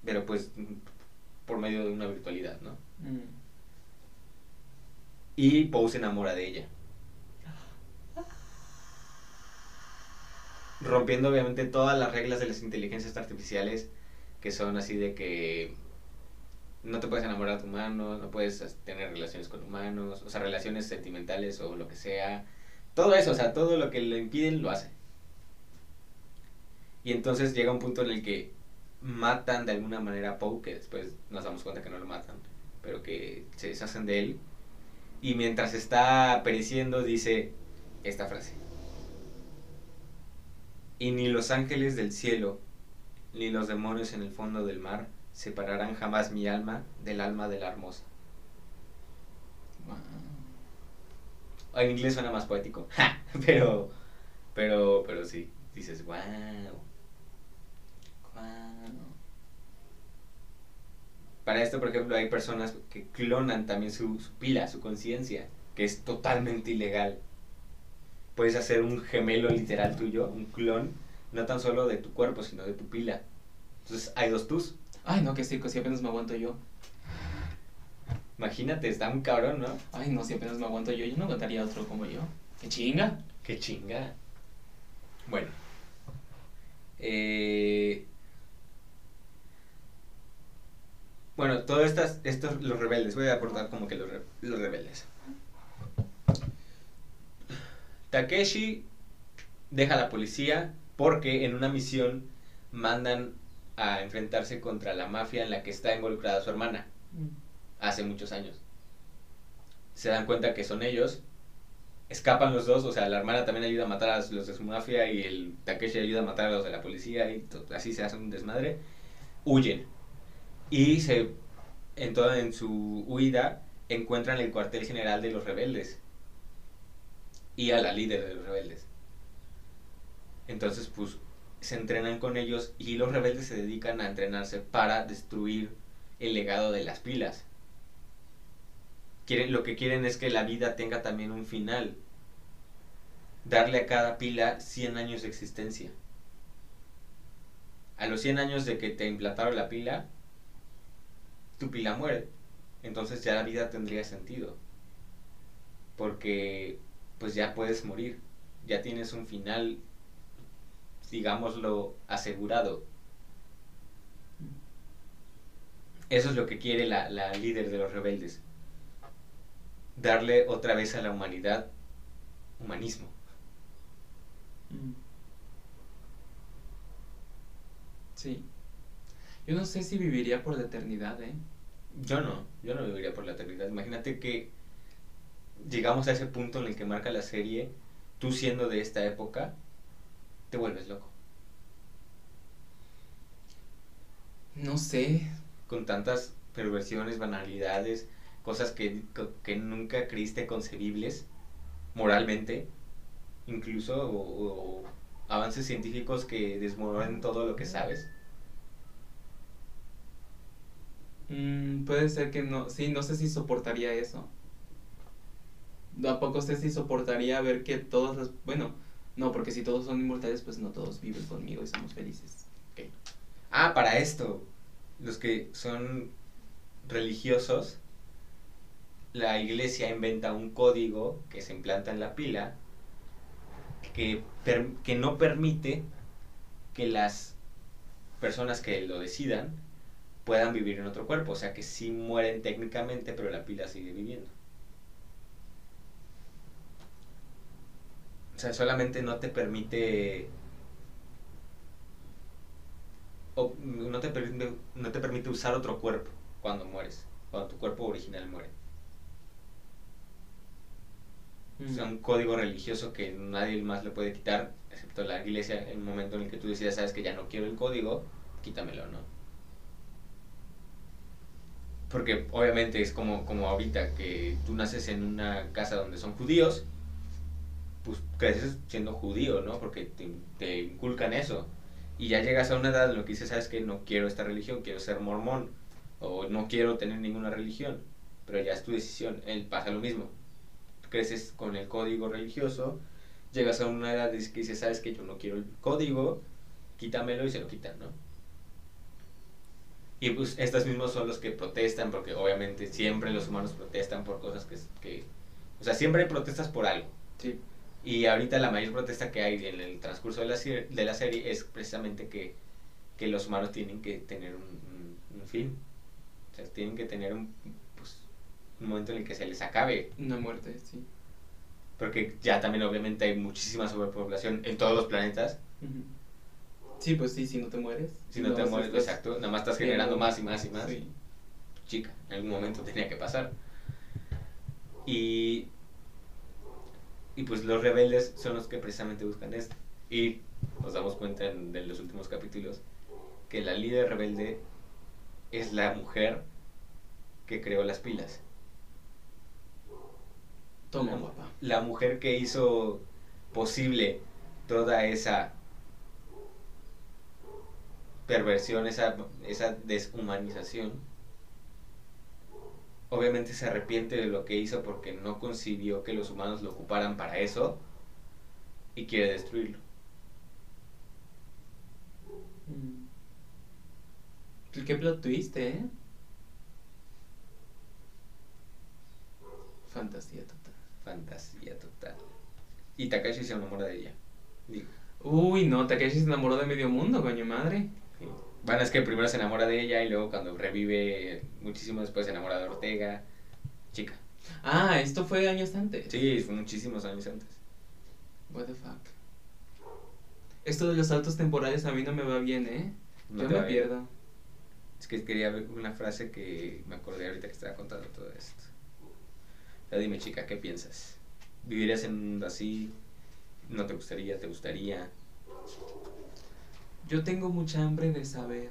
Pero pues por medio de una virtualidad, ¿no? Mm. Y Poe se enamora de ella. Rompiendo obviamente todas las reglas de las inteligencias artificiales que son así de que no te puedes enamorar de humanos, no puedes tener relaciones con humanos, o sea, relaciones sentimentales o lo que sea. Todo eso, o sea, todo lo que le impiden lo hace. Y entonces llega un punto en el que matan de alguna manera a Poe, que después nos damos cuenta que no lo matan, pero que se deshacen de él. Y mientras está pereciendo dice esta frase. Y ni los ángeles del cielo, ni los demonios en el fondo del mar, separarán jamás mi alma del alma de la hermosa. En inglés suena más poético, pero, pero, pero sí, dices, wow. Para esto, por ejemplo, hay personas que clonan también su, su pila, su conciencia, que es totalmente ilegal. Puedes hacer un gemelo literal tuyo, un clon, no tan solo de tu cuerpo, sino de tu pila. Entonces hay dos tus. Ay, no, que circo, si apenas me aguanto yo. Imagínate, está un cabrón, ¿no? Ay, no, si apenas me aguanto yo, yo no aguantaría otro como yo. ¡Qué chinga! ¡Qué chinga! Bueno. Eh, bueno, todos estas, estos, los rebeldes, voy a aportar como que los, re- los rebeldes. Takeshi deja a la policía porque en una misión mandan a enfrentarse contra la mafia en la que está involucrada su hermana hace muchos años. Se dan cuenta que son ellos, escapan los dos, o sea, la hermana también ayuda a matar a los de su mafia y el Takeshi ayuda a matar a los de la policía y así se hace un desmadre. Huyen y se en toda en su huida encuentran el cuartel general de los rebeldes y a la líder de los rebeldes. Entonces, pues se entrenan con ellos y los rebeldes se dedican a entrenarse para destruir el legado de las pilas. Quieren, lo que quieren es que la vida tenga también un final. Darle a cada pila 100 años de existencia. A los 100 años de que te implantaron la pila, tu pila muere. Entonces ya la vida tendría sentido. Porque pues ya puedes morir. Ya tienes un final, digámoslo, asegurado. Eso es lo que quiere la, la líder de los rebeldes. Darle otra vez a la humanidad humanismo. Sí. Yo no sé si viviría por la eternidad, ¿eh? Yo no, yo no viviría por la eternidad. Imagínate que llegamos a ese punto en el que marca la serie, tú siendo de esta época, te vuelves loco. No sé. Con tantas perversiones, banalidades, cosas que, que nunca creíste concebibles moralmente, incluso, o, o avances científicos que desmoronan todo lo que sabes. Mm, puede ser que no. Sí, no sé si soportaría eso. Tampoco sé si soportaría ver que todos los. Bueno, no, porque si todos son inmortales, pues no todos viven conmigo y somos felices. Ah, para esto, los que son religiosos, la iglesia inventa un código que se implanta en la pila que, que no permite que las personas que lo decidan puedan vivir en otro cuerpo. O sea que sí mueren técnicamente, pero la pila sigue viviendo. O sea, solamente no te permite o no te permite, no te permite usar otro cuerpo cuando mueres, cuando tu cuerpo original muere. O sea, un código religioso que nadie más le puede quitar, excepto la iglesia, en el momento en el que tú decidas, sabes que ya no quiero el código, quítamelo, ¿no? Porque obviamente es como, como ahorita que tú naces en una casa donde son judíos, pues creces siendo judío, ¿no? Porque te, inculcan eso. Y ya llegas a una edad en la que dices, sabes que no quiero esta religión, quiero ser mormón, o no quiero tener ninguna religión, pero ya es tu decisión. Él pasa lo mismo. Creces con el código religioso, llegas a una edad en que dices, sabes que yo no quiero el código, quítamelo y se lo quitan, ¿no? Y pues estos mismos son los que protestan, porque obviamente siempre los humanos protestan por cosas que... que o sea, siempre hay protestas por algo. Sí. Y ahorita la mayor protesta que hay en el transcurso de la, serie, de la serie es precisamente que, que los humanos tienen que tener un, un, un fin. O sea, tienen que tener un, pues, un momento en el que se les acabe. Una muerte, sí. Porque ya también obviamente hay muchísima sobrepoblación en todos los planetas. Sí, pues sí, si no te mueres. Si no te vas a mueres, exacto, nada más estás generando no. más y más y más. Sí. Chica, en algún momento tenía que pasar. Y, y pues los rebeldes son los que precisamente buscan esto. Y nos damos cuenta en, los últimos capítulos que la líder rebelde es la mujer que creó las pilas. Toma, la, guapa. la mujer que hizo posible toda esa perversión, esa, esa deshumanización, obviamente se arrepiente de lo que hizo porque no concibió que los humanos lo ocuparan para eso y quiere destruirlo. Mm. Pues Qué plot twist, ¿eh? Fantasía total. Fantasía total. Y Takashi se enamora de ella. Digo, Uy, no, Takeshi se enamoró de medio mundo, coño madre. Bueno, es que primero se enamora de ella y luego cuando revive muchísimo después se enamora de Ortega. Chica. Ah, esto fue años antes. Sí, fue muchísimos años antes. What the fuck. Esto de los saltos temporales a mí no me va bien, ¿eh? No Yo te me bien. pierdo. Es que quería ver una frase que me acordé ahorita que estaba contando todo esto. Ya dime, chica, ¿qué piensas? ¿Vivirías en un mundo así? ¿No te gustaría? ¿Te gustaría? Yo tengo mucha hambre de saber.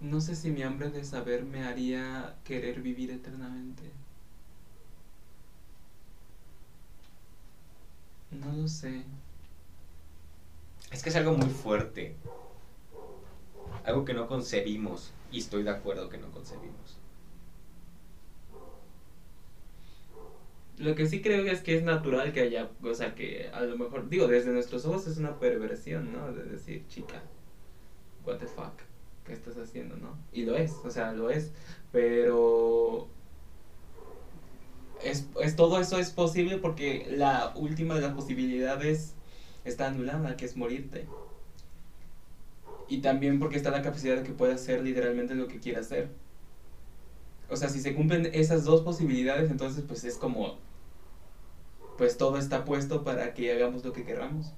No sé si mi hambre de saber me haría querer vivir eternamente. No lo sé. Es que es algo muy fuerte. Algo que no concebimos. Y estoy de acuerdo que no concebimos. Lo que sí creo es que es natural que haya, o sea, que a lo mejor, digo, desde nuestros ojos es una perversión, ¿no? De decir, chica, what the fuck, ¿qué estás haciendo, no? Y lo es, o sea, lo es, pero es, es todo eso es posible porque la última de las posibilidades está anulada, que es morirte. Y también porque está la capacidad de que pueda hacer literalmente lo que quiera hacer. O sea, si se cumplen esas dos posibilidades, entonces pues es como, pues todo está puesto para que hagamos lo que queramos.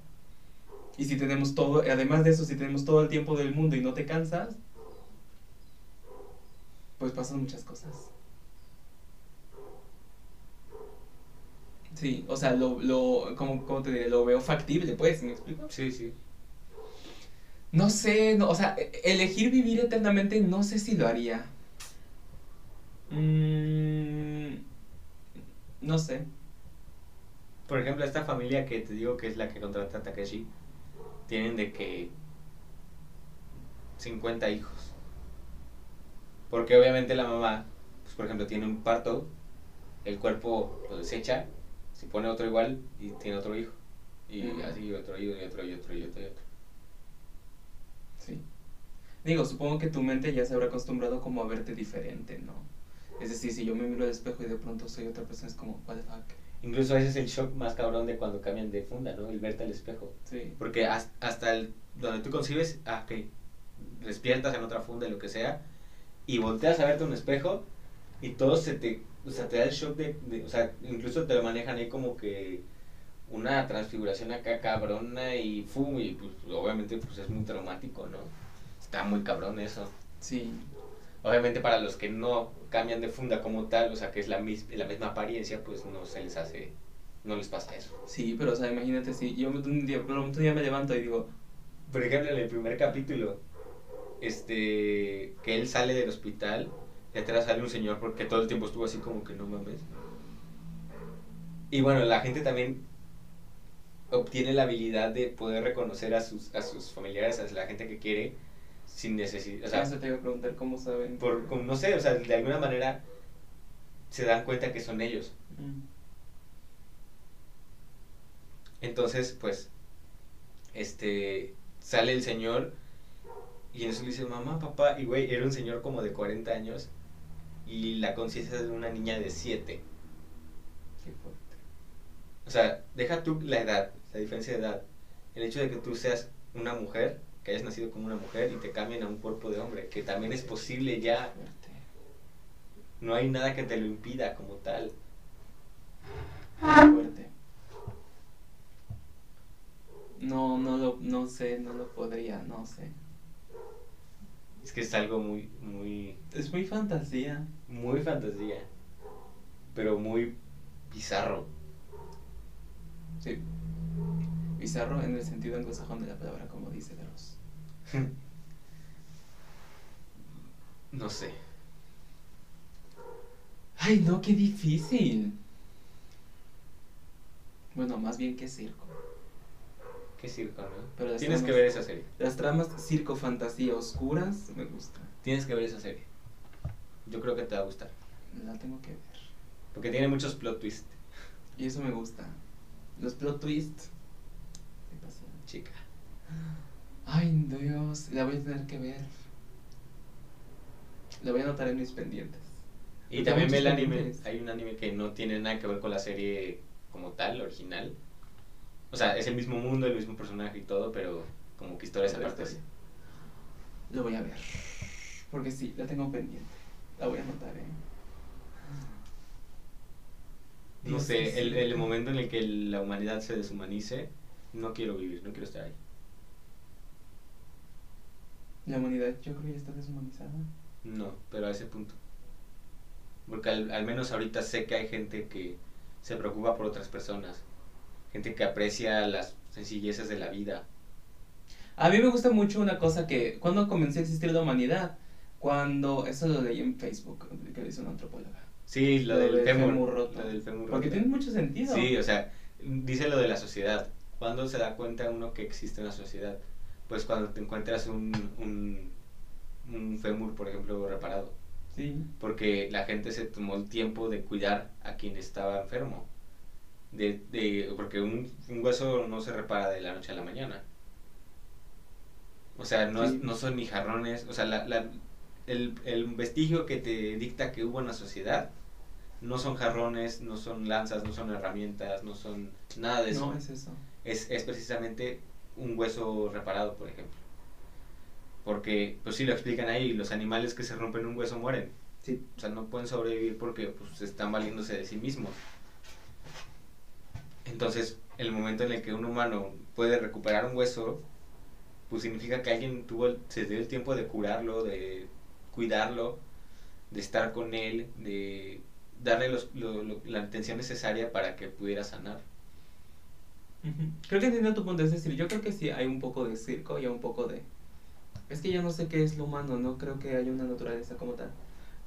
Y si tenemos todo, además de eso, si tenemos todo el tiempo del mundo y no te cansas, pues pasan muchas cosas. Sí, o sea, lo, lo, ¿cómo, cómo te diré? Lo veo factible, pues, ¿me explico? Sí, sí. No sé, no, o sea, e- elegir vivir eternamente no sé si lo haría. Mm, no sé. Por ejemplo, esta familia que te digo que es la que contrata a Takeshi, tienen de que 50 hijos. Porque obviamente la mamá, pues por ejemplo, tiene un parto, el cuerpo lo desecha, se pone otro igual y tiene otro hijo. Y así otro hijo y otro y otro y otro y otro. Sí. Digo, supongo que tu mente ya se habrá acostumbrado como a verte diferente, ¿no? Es decir, si yo me miro al espejo y de pronto soy otra persona, es como, what the fuck. Incluso ese es el shock más cabrón de cuando cambian de funda, ¿no? El verte al espejo. Sí. Porque has- hasta el, donde tú concibes, ah, ok, despiertas en otra funda y lo que sea, y volteas a verte un espejo y todo se te, o sea, te da el shock de, de- o sea, incluso te lo manejan ahí como que una transfiguración acá cabrona y fum, y pues obviamente pues es muy traumático, ¿no? Está muy cabrón eso. Sí. Obviamente para los que no cambian de funda como tal, o sea, que es la, mis- la misma apariencia, pues no se les hace, no les pasa eso. Sí, pero o sea, imagínate si yo un día, un día me levanto y digo, Por ejemplo, en el primer capítulo, este, que él sale del hospital, y atrás sale un señor porque todo el tiempo estuvo así como que no mames. Y bueno, la gente también obtiene la habilidad de poder reconocer a sus, a sus familiares, a la gente que quiere, sin necesidad, o sea, eso te iba a preguntar cómo saben. por, como, no sé, o sea, de alguna manera se dan cuenta que son ellos. Mm. Entonces, pues, este, sale el señor Y en eso le dice, mamá, papá, y güey, era un señor como de 40 años y la conciencia de una niña de 7. Qué fuerte. O sea, deja tú la edad, la diferencia de edad. El hecho de que tú seas una mujer, que hayas nacido como una mujer y te cambien a un cuerpo de hombre, que también es posible ya. No hay nada que te lo impida como tal. Fuerte. No, no lo, no sé, no lo podría, no sé. Es que es algo muy, muy, Es muy fantasía. muy fantasía. Pero muy bizarro. Sí. Bizarro en el sentido anglosajón de la palabra, como dice Dross. No sé. Ay, no, qué difícil. Bueno, más bien que circo. Qué circo, ¿no? Pero Tienes que ver esa serie. Las tramas circo fantasía oscuras me gustan. Tienes que ver esa serie. Yo creo que te va a gustar. La tengo que ver. Porque tiene muchos plot twists, Y eso me gusta. Los plot twists. ¿Qué pasa? chica. Ay, Dios, la voy a tener que ver. La voy a anotar en mis pendientes. Y Porque también ve el anime. Hay un anime que no tiene nada que ver con la serie como tal, original. O sea, es el mismo mundo, el mismo personaje y todo, pero como que historias aparte. Lo voy a ver. Porque sí, la tengo pendiente. La voy a anotar, eh. No sé, el, el momento en el que la humanidad se deshumanice, no quiero vivir, no quiero estar ahí. La humanidad yo creo que ya está deshumanizada. No, pero a ese punto. Porque al, al menos ahorita sé que hay gente que se preocupa por otras personas. Gente que aprecia las sencilleces de la vida. A mí me gusta mucho una cosa que, cuando comenzó a existir la humanidad? Cuando, eso lo leí en Facebook, que lo hizo una antropóloga. Sí, lo, Lo del del fémur. fémur roto. Lo del fémur Porque tiene mucho sentido. Sí, o sea, dice lo de la sociedad. ¿Cuándo se da cuenta uno que existe una sociedad? Pues cuando te encuentras un, un, un fémur, por ejemplo, reparado. Sí. Porque la gente se tomó el tiempo de cuidar a quien estaba enfermo. De, de, porque un, un hueso no se repara de la noche a la mañana. O sea, no, Sí. no son ni jarrones. O sea, la, la- el, el vestigio que te dicta que hubo una sociedad no son jarrones, no son lanzas, no son herramientas, no son nada de eso. No, es eso. es, es precisamente un hueso reparado, por ejemplo. Porque, pues sí lo explican ahí, los animales que se rompen un hueso mueren. Sí. O sea, no pueden sobrevivir porque pues, están valiéndose de sí mismos. Entonces, el momento en el que un humano puede recuperar un hueso, pues significa que alguien tuvo el- se dio el tiempo de curarlo, de cuidarlo, de estar con él, de darle los- lo- lo- la atención necesaria para que pudiera sanar. Creo que entiendo tu punto, es decir, yo creo que sí hay un poco de circo y un poco de... Es que yo no sé qué es lo humano, no creo que haya una naturaleza como tal.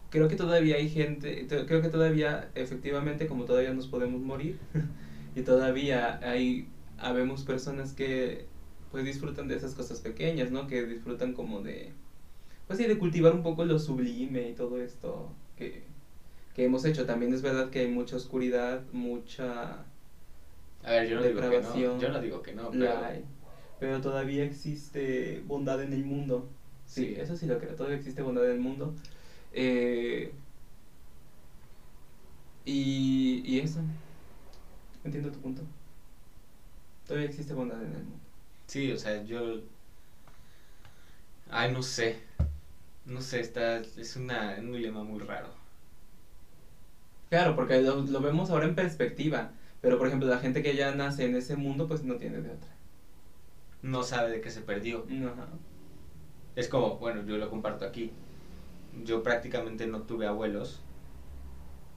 Creo que todavía hay gente, creo que todavía, efectivamente, como todavía nos podemos morir, y todavía hay, habemos personas que pues disfrutan de esas cosas pequeñas, ¿no? Que disfrutan como de, pues sí, de cultivar un poco lo sublime y todo esto que, que hemos hecho. También es verdad que hay mucha oscuridad, mucha... A ver, yo no digo que no, yo no digo que no, pero La hay. Pero todavía existe bondad en el mundo. Sí, Sí. eso sí lo creo. Todavía existe bondad en el mundo. Eh, y, y eso. Entiendo tu punto. Todavía existe bondad en el mundo. sí, o sea, yo... Ay, no sé, no sé, está, es una, un dilema muy raro. Claro, porque lo, lo vemos ahora en perspectiva. Pero, por ejemplo, la gente que ya nace en ese mundo, pues no tiene de otra. No sabe de qué se perdió. Ajá. Es como, bueno, yo lo comparto aquí. Yo prácticamente no tuve abuelos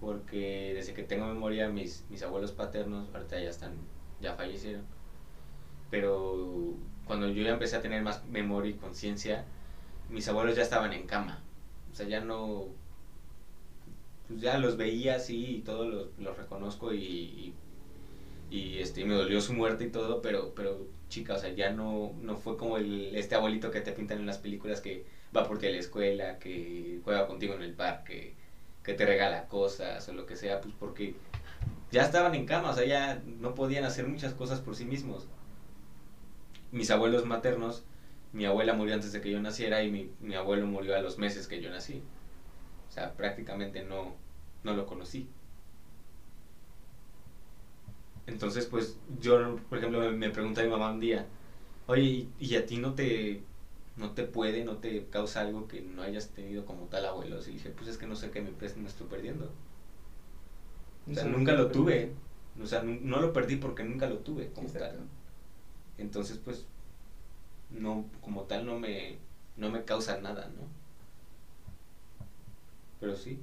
porque desde que tengo memoria mis, mis abuelos paternos ahorita ya están, ya fallecieron. Pero cuando yo ya empecé a tener más memoria y conciencia, mis abuelos ya estaban en cama. O sea, ya no... Pues ya los veía así y todo los, los reconozco y, y, y, este, me dolió su muerte y todo, pero, pero chica, o sea, ya no, no fue como el, este abuelito que te pintan en las películas que va por ti a la escuela, que juega contigo en el parque, que te regala cosas o lo que sea, pues porque ya estaban en cama, o sea, ya no podían hacer muchas cosas por sí mismos. Mis abuelos maternos, mi abuela murió antes de que yo naciera y mi, mi abuelo murió a los meses que yo nací. O sea, prácticamente no, no lo conocí. Entonces, pues yo, por ejemplo, me, pregunta mi mamá un día, oye, ¿y, a ti no te, no te puede, no te causa algo que no hayas tenido como tal abuelos? Y dije, pues es que no sé qué me, pres- me estoy perdiendo. O sea, nunca lo tuve. O sea, no lo perdí porque nunca lo tuve como Exacto. tal. Entonces, pues, no, como tal no me, no me causa nada, ¿no? Pero sí.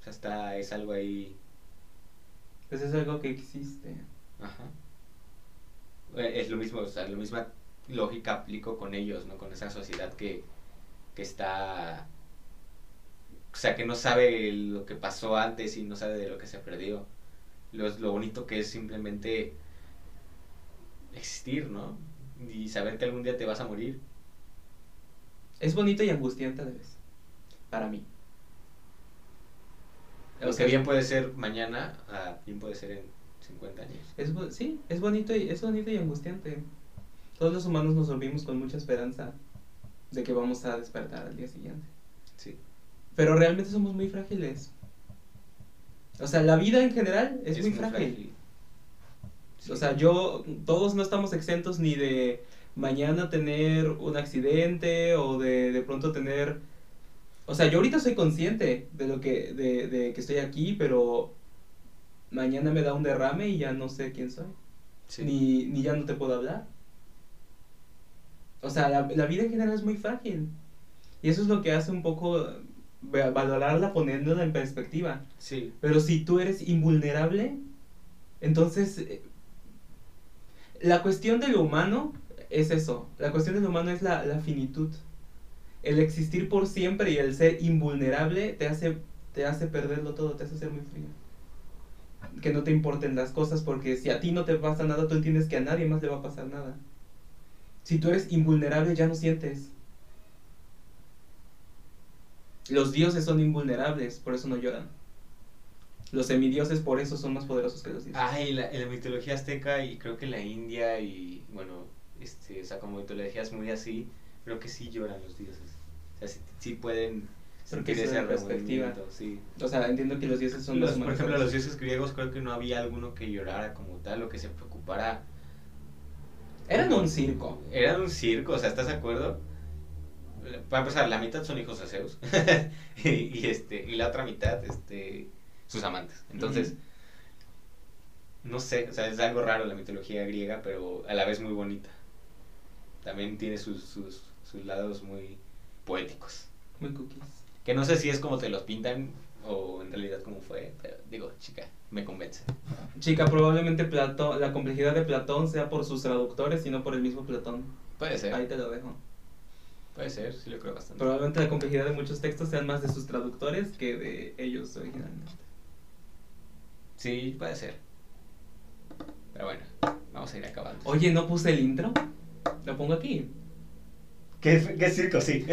O sea, está, es algo ahí, Pues es algo que existe. ajá. Eh, Es lo mismo, o sea, la misma lógica aplico con ellos, ¿no? Con esa sociedad que, que está, o sea, que no sabe lo que pasó antes y no sabe de lo que se perdió. Lo, lo bonito que es simplemente existir, ¿no? Y saber que algún día te vas a morir. Es bonito y angustiante a la vez. Para mí. Lo que bien puede ser mañana, ah, bien puede ser en 50 años. Es, sí, es bonito, y, es bonito y angustiante. Todos los humanos nos dormimos con mucha esperanza de que vamos a despertar al día siguiente. Sí. Pero realmente somos muy frágiles. O sea, la vida en general es, muy, frágil. Sí. O sea, yo, todos no estamos exentos ni de mañana tener un accidente o de de pronto tener... O sea, yo ahorita soy consciente de lo que, de, de que estoy aquí, pero mañana me da un derrame y ya no sé quién soy. Sí. Ni, ni ya no te puedo hablar. O sea, la, la vida en general es muy frágil. Y eso es lo que hace un poco eh, va- valorarla poniéndola en perspectiva. Sí. Pero si tú eres invulnerable, entonces eh, la cuestión de lo humano es eso. La cuestión de lo humano es la, la finitud. El existir por siempre y el ser invulnerable te hace, te hace perderlo todo, te hace ser muy frío. Que no te importen las cosas porque si a ti no te pasa nada, tú entiendes que a nadie más le va a pasar nada. Si tú eres invulnerable, ya no sientes. Los dioses son invulnerables, por eso no lloran. Los semidioses por eso son más poderosos que los dioses. Ay, la, en la mitología azteca y creo que la India y, bueno, este, o sea, como mitologías muy así, creo que sí lloran los dioses. O sea, sí, sí pueden Porque sentir es ese una perspectiva. sí. O sea, entiendo que los dioses son Los- los por ejemplo, los dioses griegos creo que no había alguno que llorara como tal o que se preocupara. Eran un circo. Eran un circo, o sea, ¿estás de acuerdo? Para empezar, la mitad son hijos de Zeus y, y, este, y la otra mitad, este, sus amantes. Entonces, no sé, o sea, es algo raro la mitología griega, pero a la vez muy bonita. También tiene sus, sus, sus lados muy poéticos. Muy cookies. Que no sé si es como te los pintan o en realidad como fue, pero digo, chica, me convence. Chica, probablemente Platón, la complejidad de Platón sea por sus traductores y no por el mismo Platón. Puede ser, Ahí te lo dejo. puede ser, sí lo creo bastante. Probablemente la complejidad de muchos textos sean más de sus traductores que de ellos originalmente. Sí, puede ser. Pero bueno, vamos a ir acabando. Oye, ¿no puse el intro? Lo pongo aquí. ¿Qué, qué circo? Sí.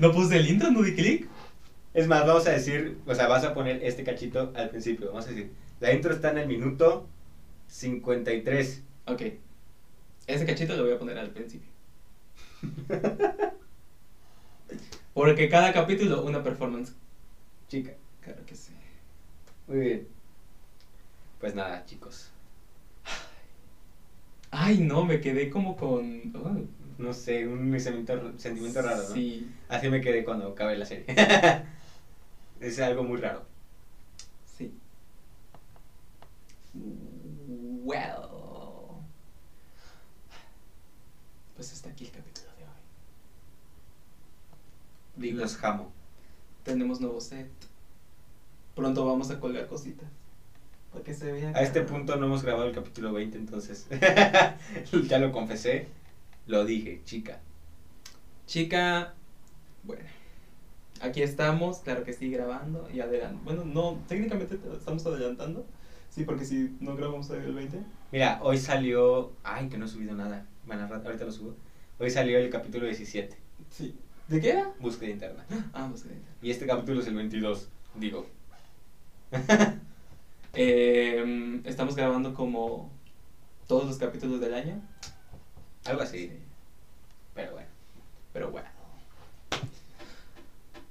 ¿No puse el intro? ¿No di clic? Es más, vamos a decir, o sea, vas a poner este cachito al principio. Vamos a decir, la intro está en el minuto 53. Ok. Ese cachito lo voy a poner al principio. Porque cada capítulo una performance. Chica. Claro que sí. Muy bien. Pues nada, chicos. Ay, no, me quedé como con... oh, No sé, un sentimiento, sentimiento raro, ¿no? Sí. Así me quedé cuando acabé la serie. es algo muy raro. Sí. Well. Pues hasta aquí el capítulo de Los jamo. Tenemos nuevo set. Pronto vamos a colgar cositas. Para que se vea. A este punto no hemos grabado el capítulo 20, entonces ya lo confesé, lo dije, chica. Chica. Bueno. Aquí estamos, claro que sí, grabando y adelante. Bueno, no, técnicamente te- estamos adelantando. Sí, porque si no grabamos el 20. Mira, hoy salió, ay, que no he subido nada, bueno, ahorita lo subo. Hoy salió el capítulo 17. Sí. ¿De qué era? Búsqueda interna. Ah, búsqueda interna. Y este capítulo es el 22, digo. Eh, estamos grabando como todos los capítulos del año. Algo así. Pero bueno, Pero bueno.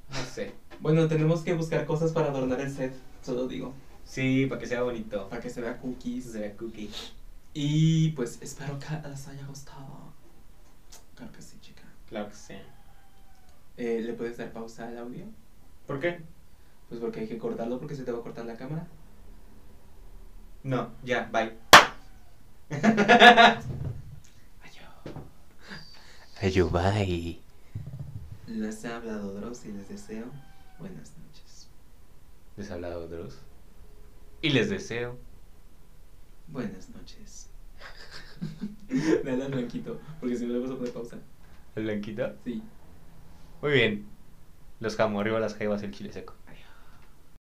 no sé. Bueno, tenemos que buscar cosas para adornar el set, solo digo. Sí, para que sea bonito. Para que se vea cookies. Se vea cookie. Y pues espero que les haya gustado. Claro que sí, chica. Claro que sí. Eh, ¿Le puedes dar pausa al audio? ¿Por qué? Pues porque hay que cortarlo porque se te va a cortar la cámara. No, ya, bye. Adiós. Ayo, bye. Les he hablado Dross y les deseo buenas noches. Les ha hablado Dross. Y les deseo. Buenas noches. Dale al blanquito, porque si no le vas a poner pausa. ¿El blanquito? Sí. Muy bien. Los jamo, arriba las jaivas, el chile seco.